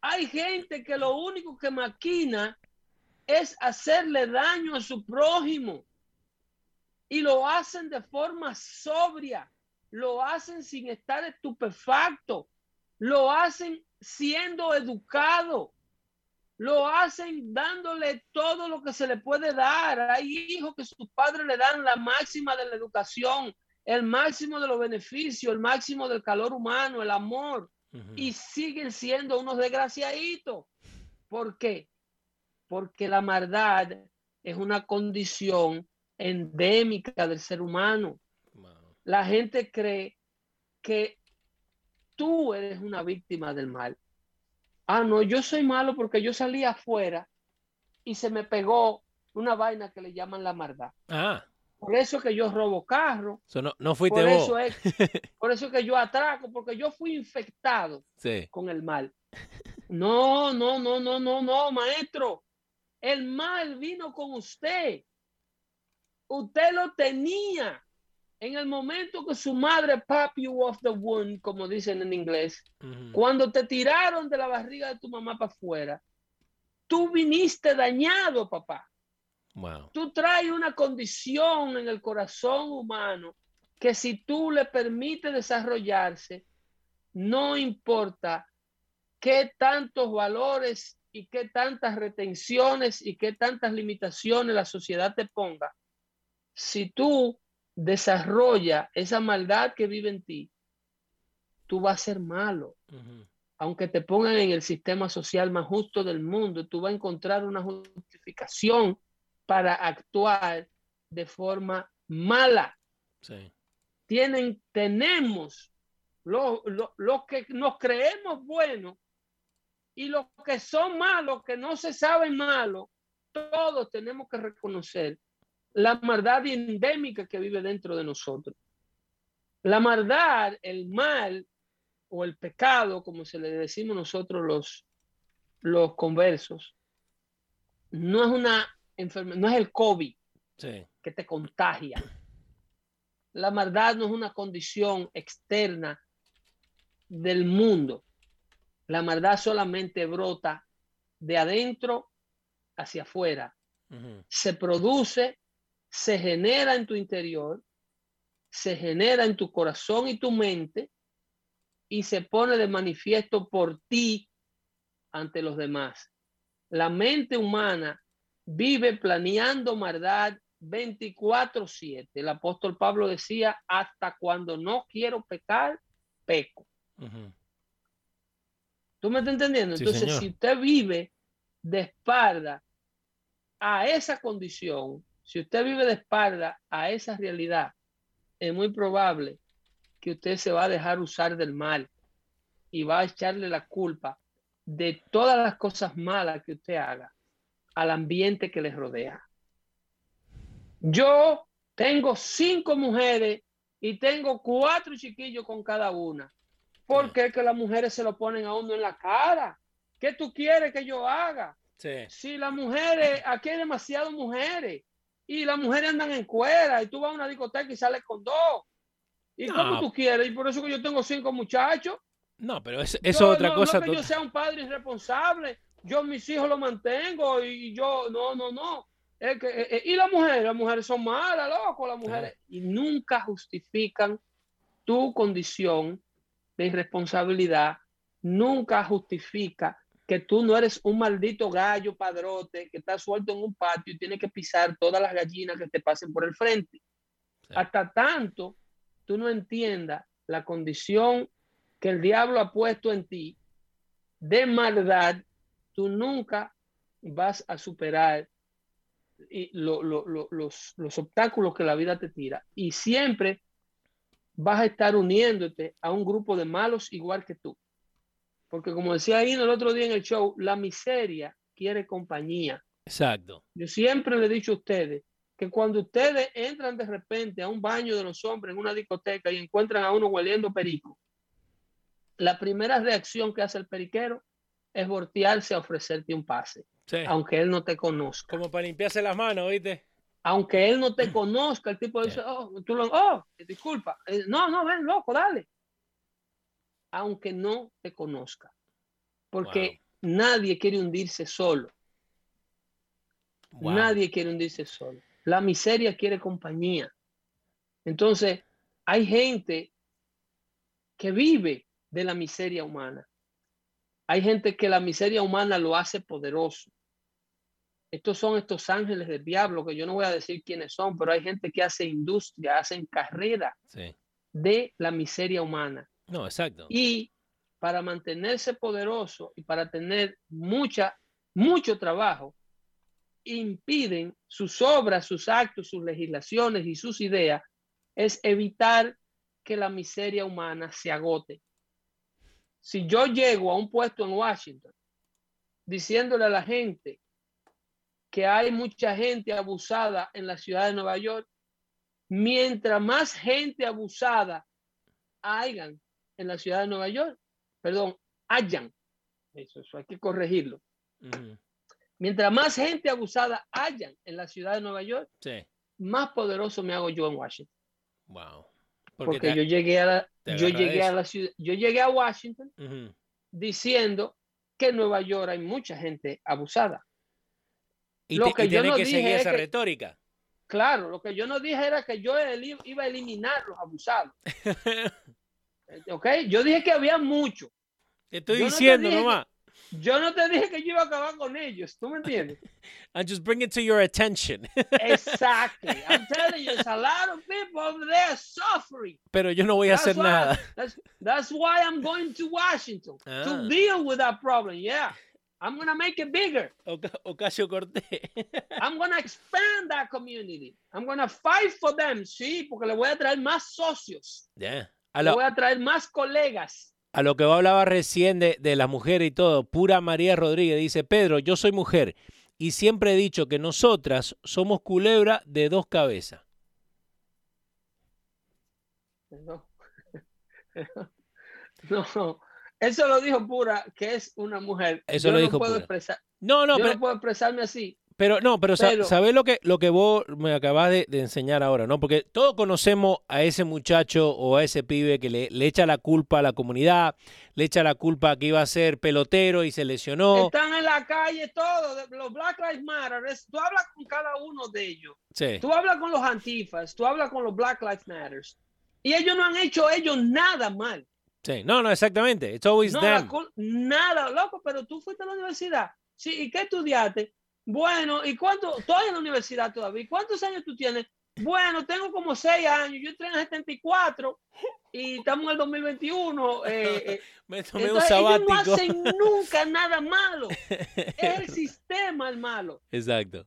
Hay gente que lo único que maquina es hacerle daño a su prójimo. Y lo hacen de forma sobria, lo hacen sin estar estupefacto, lo hacen siendo educado, lo hacen dándole todo lo que se le puede dar. Hay hijos que sus padres le dan la máxima de la educación, el máximo de los beneficios, el máximo del calor humano, el amor, y siguen siendo unos desgraciaditos. ¿Por qué? Porque la maldad es una condición endémica del ser humano. La gente cree que tú eres una víctima del mal. Ah, no, yo soy malo porque yo salí afuera y se me pegó una vaina que le llaman la maldad. Ah. Por eso que yo robo carro. no, no fuiste por vos. Eso es, por eso que yo atraco, porque yo fui infectado con el mal. No, no, no, no, no, no, maestro. El mal vino con usted. Usted lo tenía. En el momento que su madre pop you off the womb, como dicen en inglés, cuando te tiraron de la barriga de tu mamá para afuera, tú viniste dañado, papá. Tú traes una condición en el corazón humano que si tú le permites desarrollarse, no importa qué tantos valores y qué tantas retenciones y qué tantas limitaciones la sociedad te ponga, si tú desarrolla esa maldad que vive en ti, tú vas a ser malo. Aunque te pongan en el sistema social más justo del mundo, tú vas a encontrar una justificación para actuar de forma mala. Tienen, tenemos los lo, que nos creemos buenos y los que son malos, que no se saben malos, todos tenemos que reconocer la maldad endémica que vive dentro de nosotros. La maldad, el mal o el pecado, como se le decimos nosotros los, los conversos, no es una enfermedad, no es el COVID que te contagia. La maldad no es una condición externa del mundo. La maldad solamente brota de adentro hacia afuera. Se produce se genera en tu interior, se genera en tu corazón y tu mente y se pone de manifiesto por ti ante los demás. La mente humana vive planeando maldad 24/7. El apóstol Pablo decía, hasta cuando no quiero pecar, peco. ¿Tú me estás entendiendo? Entonces, si usted vive de espalda a esa condición, si usted vive de espalda a esa realidad, es muy probable que usted se va a dejar usar del mal y va a echarle la culpa de todas las cosas malas que usted haga al ambiente que le rodea. Yo tengo cinco mujeres y tengo cuatro chiquillos con cada una. ¿Por qué que las mujeres se lo ponen a uno en la cara? ¿Qué tú quieres que yo haga? Si las mujeres, aquí hay demasiadas mujeres y las mujeres andan en cuera y tú vas a una discoteca y sales con dos. ¿Y como tú quieres? Y por eso que yo tengo cinco muchachos. No, pero eso es otra cosa. No que yo sea un padre irresponsable. Yo mis hijos los mantengo y yo, no, no, no. Es que, eh, eh, y las mujeres, las mujeres son malas, loco, las mujeres. Y nunca justifican tu condición de irresponsabilidad. Nunca justifica que tú no eres un maldito gallo padrote que está suelto en un patio y tiene que pisar todas las gallinas que te pasen por el frente. Hasta tanto tú no entiendas la condición que el diablo ha puesto en ti de maldad, tú nunca vas a superar los, los obstáculos que la vida te tira. Y siempre vas a estar uniéndote a un grupo de malos igual que tú. Porque como decía ahí el otro día en el show, la miseria quiere compañía. Exacto. Yo siempre le he dicho a ustedes que cuando ustedes entran de repente a un baño de los hombres en una discoteca y encuentran a uno hueliendo perico, la primera reacción que hace el periquero es voltearse a ofrecerte un pase, aunque él no te conozca. Como para limpiarse las manos, ¿viste? Aunque él no te conozca, el tipo dice, oh, tú lo, oh, disculpa, eh, no, no, ven, loco, dale. Aunque no te conozca. Porque nadie quiere hundirse solo. Nadie quiere hundirse solo. La miseria quiere compañía. Entonces, hay gente que vive de la miseria humana. Hay gente que la miseria humana lo hace poderoso. Estos son estos ángeles del diablo, que yo no voy a decir quiénes son, pero hay gente que hace industria, hacen carrera de la miseria humana. No, exacto. Y para mantenerse poderoso y para tener mucha, mucho trabajo, impiden sus obras, sus actos, sus legislaciones y sus ideas, es evitar que la miseria humana se agote. Si yo llego a un puesto en Washington diciéndole a la gente que hay mucha gente abusada en la ciudad de Nueva York, mientras más gente abusada hayan en la ciudad de Nueva York, perdón, hayan, eso, hay que corregirlo. Mientras más gente abusada hayan en la ciudad de Nueva York, más poderoso me hago yo en Washington. Wow. Porque, yo llegué a la, yo llegué a la ciudad, yo llegué a Washington diciendo que en Nueva York hay mucha gente abusada. Y lo que yo no que dije esa retórica. Claro, lo que yo no dije era que yo iba a eliminar los abusados. ¿Ok? Yo dije que había mucho. Te estoy diciendo nomás. Yo no te dije que yo iba a acabar con ellos, ¿tú me entiendes? I'm just bring it to your attention. exactly. I'm telling you, there's a lot of people over there suffering. Pero yo no voy a hacer nada. That's, that's, why I'm going to Washington ah. to deal with that problem. Yeah. I'm going to make it bigger. Ocasio Cortés. I'm going to expand that community. I'm going to fight for them, sí, porque le voy a traer más socios. Yeah. Le voy a traer más colegas a lo que hablaba recién de, de la mujer y todo, pura María Rodríguez dice, Pedro, yo soy mujer y siempre he dicho que nosotras somos culebra de dos cabezas. No. no, eso lo dijo pura, que es una mujer. Eso lo dijo puedo pura. Expresar, no, no, pero, no puedo expresarme así. Pero no, pero, ¿sabes lo que, lo que vos me acabas de, enseñar ahora? no Porque todos conocemos a ese muchacho o a ese pibe que le, le, echa la culpa a la comunidad, le echa la culpa que iba a ser pelotero y se lesionó. Están en la calle todos, los Black Lives Matter. Tú hablas con cada uno de ellos. Sí. Tú hablas con los antifas, tú hablas con los Black Lives Matter. Y ellos no han hecho ellos nada mal. Sí, no, no, exactamente. It's always no, them. nada, loco, pero tú fuiste a la universidad. Sí, ¿y qué estudiaste? Bueno, ¿y cuánto? Estoy en la universidad todavía. ¿Cuántos años tú tienes? Bueno, tengo como seis años. Yo entré en el 74 y estamos en el 2021. Eh, eh. Me tomé un sabático. Ellos no hacen nunca nada malo. Es el sistema el malo. Exacto.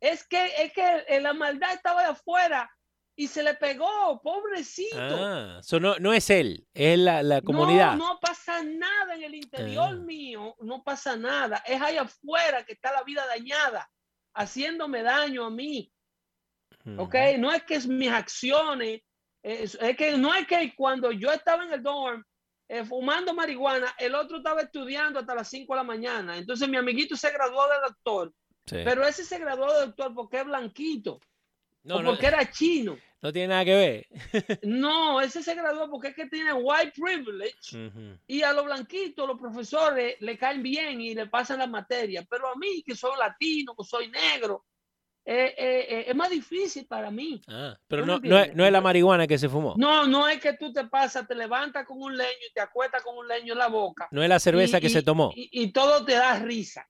Es que, es que la maldad estaba de afuera y se le pegó, pobrecito. Ah, no, no es él, es la, la comunidad. No, no pasa nada en el interior ah. mío, no pasa nada. Es ahí afuera que está la vida dañada, haciéndome daño a mí. ¿Ok? No es que es mis acciones, es, que no es que cuando yo estaba en el dorm eh, fumando marihuana, el otro estaba estudiando hasta las 5 de la mañana. Entonces mi amiguito se graduó de doctor, pero ese se graduó de doctor porque es blanquito. No, porque era chino. No tiene nada que ver. no, ese se graduó porque es que tiene white privilege y a los blanquitos, los profesores le caen bien y le pasan las materias, pero a mí que soy latino, que soy negro, eh, eh, eh, es más difícil para mí. Ah, pero no, no, es, no, es, la marihuana que se fumó. No, no es que tú te pasas, te levantas con un leño y te acuestas con un leño en la boca. No es la cerveza que se tomó. y todo te da risa.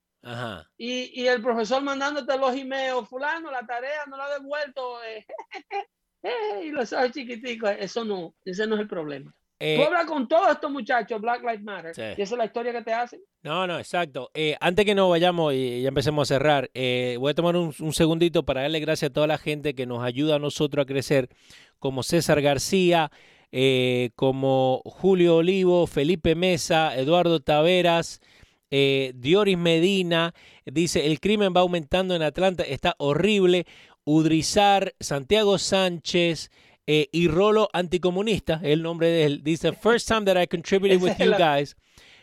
Y, y, el profesor mandándote los emails, fulano, la tarea no la ha devuelto. Eh, y los ojos chiquiticos, eso no, ese no es el problema. Eh, Tú hablas con todos estos muchachos, Black Lives Matter, y esa es la historia que te hacen. No, no, exacto. Eh, antes que nos vayamos y ya empecemos a cerrar, voy a tomar un, un, segundito para darle gracias a toda la gente que nos ayuda a nosotros a crecer, como César García, eh, como Julio Olivo, Felipe Mesa, Eduardo Taveras, eh, Dioris Medina, dice, el crimen va aumentando en Atlanta, está horrible. Udrizar, Santiago Sánchez eh, y Rolo Anticomunista, el nombre de él, dice, first time that I contributed with you guys.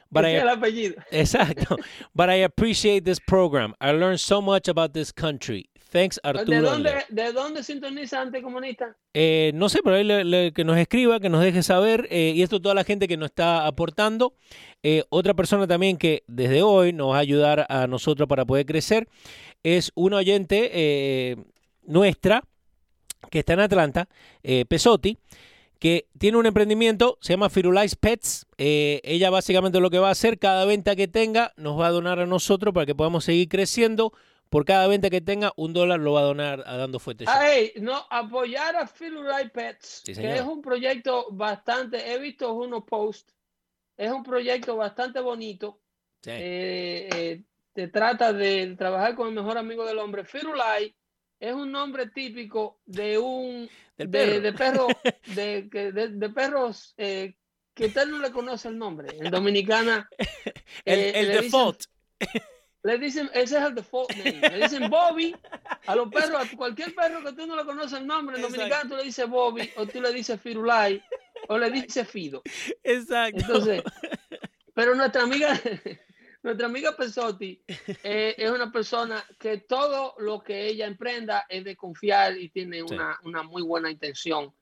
But I, el apellido. Exacto. But I appreciate this program. I learned so much about this country. Thanks, Arturo. ¿De dónde, ¿de dónde sintoniza Anticomunista? Eh, no sé, pero ahí que nos escriba, que nos deje saber. Eh, y esto toda la gente que nos está aportando. Eh, otra persona también que desde hoy nos va a ayudar a nosotros para poder crecer es una oyente nuestra que está en Atlanta, Pesotti que tiene un emprendimiento, se llama Firulais Pets. ella básicamente lo que va a hacer, cada venta que tenga, nos va a donar a nosotros para que podamos seguir creciendo por cada venta que tenga, un dólar lo va a donar a Dando Fuerte Show. no, apoyar a Philly Pets, que es un proyecto bastante, he visto unos posts, es un proyecto bastante bonito. Eh, eh, te trata de trabajar con el mejor amigo del hombre. Firulai es un nombre típico de un De, perro, de, perros eh, que usted no le conoce el nombre. En Dominicana. el, el default. Le dicen, ese es el default name. Le dicen Bobby a los perros, a cualquier perro que tú no le conoces el nombre, en dominicano tú le dices Bobby, o tú le dices Firulai, o le dices Fido. Exacto. Entonces, pero nuestra amiga, nuestra amiga Pesotti eh, es una persona que todo lo que ella emprenda es de confiar y tiene una, una muy buena intención.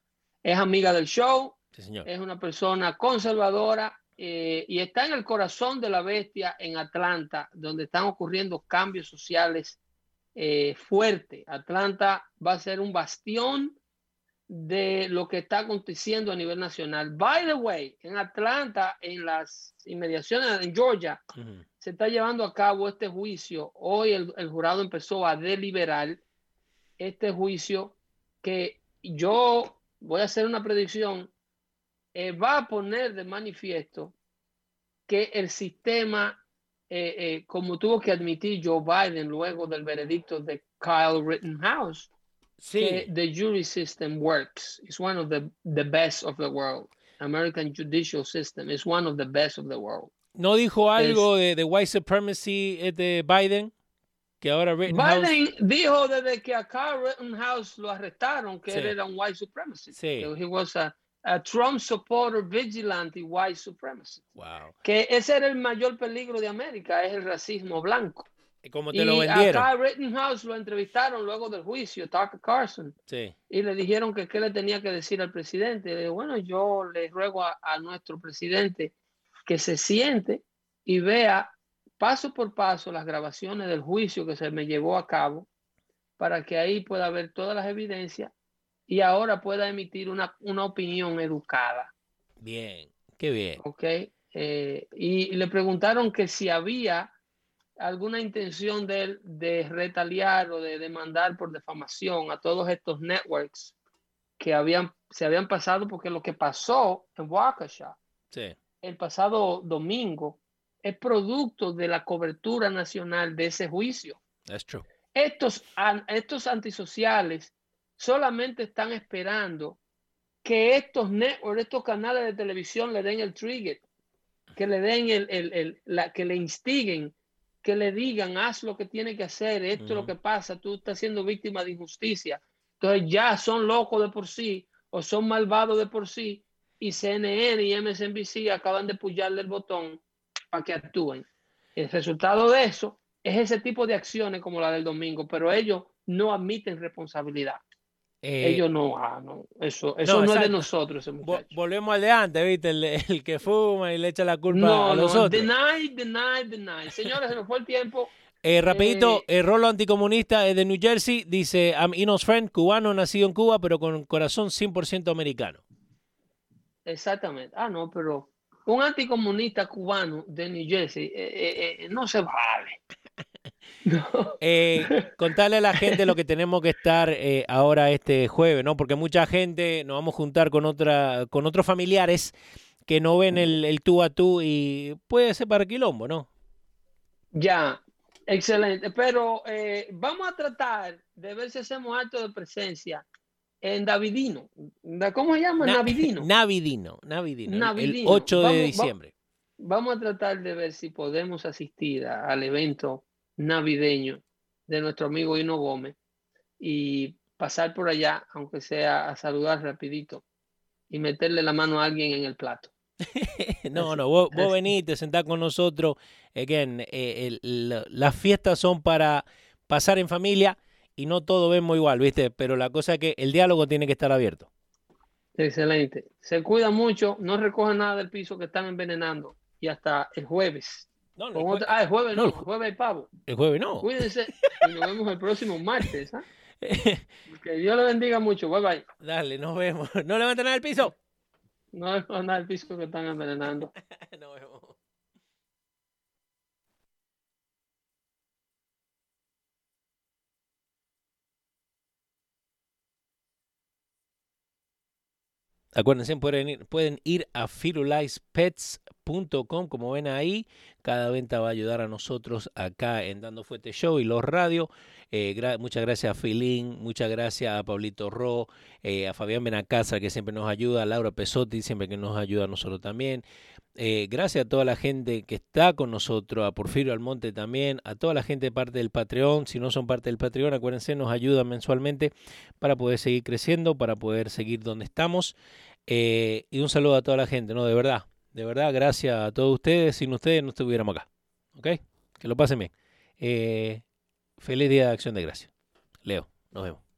Es amiga del show, es una persona conservadora, eh, y está en el corazón de la bestia en Atlanta, donde están ocurriendo cambios sociales eh, fuertes. Atlanta va a ser un bastión de lo que está aconteciendo a nivel nacional. By the way, en Atlanta, en las inmediaciones en Georgia, se está llevando a cabo este juicio. Hoy el, el jurado empezó a deliberar este juicio que yo voy a hacer una predicción eh, va a poner de manifiesto que el sistema, eh, eh, como tuvo que admitir Joe Biden luego del veredicto de Kyle Rittenhouse, sí. the jury system works. It's one of the, the best of the world. American judicial system is one of the best of the world. ¿No dijo algo de, de white supremacy de Biden? Que ahora Rittenhouse... Biden dijo desde que a Kyle Rittenhouse lo arrestaron que él era un white supremacist. Sí. he was a, a Trump supporter vigilante white supremacy. Wow. Que ese era el mayor peligro de América, es el racismo blanco. ¿Y cómo te lo vendieron? Acá Rittenhouse lo entrevistaron luego del juicio, Tucker Carlson. Sí. Y le dijeron que qué le tenía que decir al presidente. Le bueno, yo le ruego a, a nuestro presidente que se siente y vea paso por paso las grabaciones del juicio que se me llevó a cabo para que ahí pueda ver todas las evidencias y ahora pueda emitir una, opinión educada. Bien, qué bien. Ok. Eh, y le preguntaron que si había alguna intención de de retaliar o de demandar por defamación a todos estos networks que habían, se habían pasado, porque lo que pasó en Waukesha el pasado domingo es producto de la cobertura nacional de ese juicio. Estos, estos antisociales solamente están esperando que estos networks, estos canales de televisión le den el trigger, que le den el, el, la, que le instiguen, que le digan, haz lo que tiene que hacer, esto es lo que pasa, tú estás siendo víctima de injusticia. Entonces ya son locos de por sí o son malvados de por sí y CNN y MSNBC acaban de pullarle el botón para que actúen. El resultado de eso es ese tipo de acciones como la del domingo, pero ellos no admiten responsabilidad. Eh, Ellos no, ah, no, eso, eso no, es de nosotros. volvemos al de antes, ¿viste? El, que fuma y le echa la culpa a los no, otros. Deny, deny, deny. Señores, se nos fue el tiempo. Eh, rapidito, eh, el rolo anticomunista es de New Jersey. Dice, I'm Inos Friend, cubano, nacido en Cuba, pero con corazón 100% americano. Exactamente. Ah, no, pero un anticomunista cubano de New Jersey eh, no se vale. Eh, contarle a la gente lo que tenemos que estar eh, ahora este jueves, ¿no? Porque mucha gente nos vamos a juntar con otra, con otros familiares que no ven el, tú a tú y puede ser para quilombo, ¿no? Ya, excelente. Pero eh, vamos a tratar de ver si hacemos acto de presencia en Davidino. ¿Cómo se llama? Navidino. Navidino. Navidino. El 8 de diciembre. Vamos a tratar de ver si podemos asistir al evento navideño de nuestro amigo Hino Gómez y pasar por allá, aunque sea a saludar rapidito y meterle la mano a alguien en el plato. no, no, vos, vos venís, te sentás con nosotros. Again, eh, las fiestas son para pasar en familia y no todo vemos igual, ¿viste? Pero la cosa es que el diálogo tiene que estar abierto. Excelente. Se cuida mucho, no recojan nada del piso que están envenenando. Y hasta el jueves. No, ah, el jueves no, el jueves hay pavo. El jueves no. Cuídense y nos vemos el próximo martes. ¿ah? Que Dios le bendiga mucho. Bye bye. Dale, nos vemos. No levanten nada del piso. No levanten nada del piso que están envenenando. nos vemos. Acuérdense, pueden ir, pueden ir a firulaispets.com, como ven ahí. Cada venta va a ayudar a nosotros acá en Dando Fuerte Show y los radio. Eh, muchas gracias a Filín, muchas gracias a Pablito Ro, eh, a Fabián Benacasa, que siempre nos ayuda, a Laura Pesotti, siempre que nos ayuda a nosotros también. Eh, gracias a toda la gente que está con nosotros, a Porfirio Almonte también, a toda la gente parte del Patreon. Si no son parte del Patreon, acuérdense, nos ayudan mensualmente para poder seguir creciendo, para poder seguir donde estamos. y un saludo a toda la gente, ¿no? De verdad, de verdad, gracias a todos ustedes. Sin ustedes no estuviéramos acá. ¿Ok? Que lo pasen bien. Feliz día de acción de gracia. Leo, nos vemos.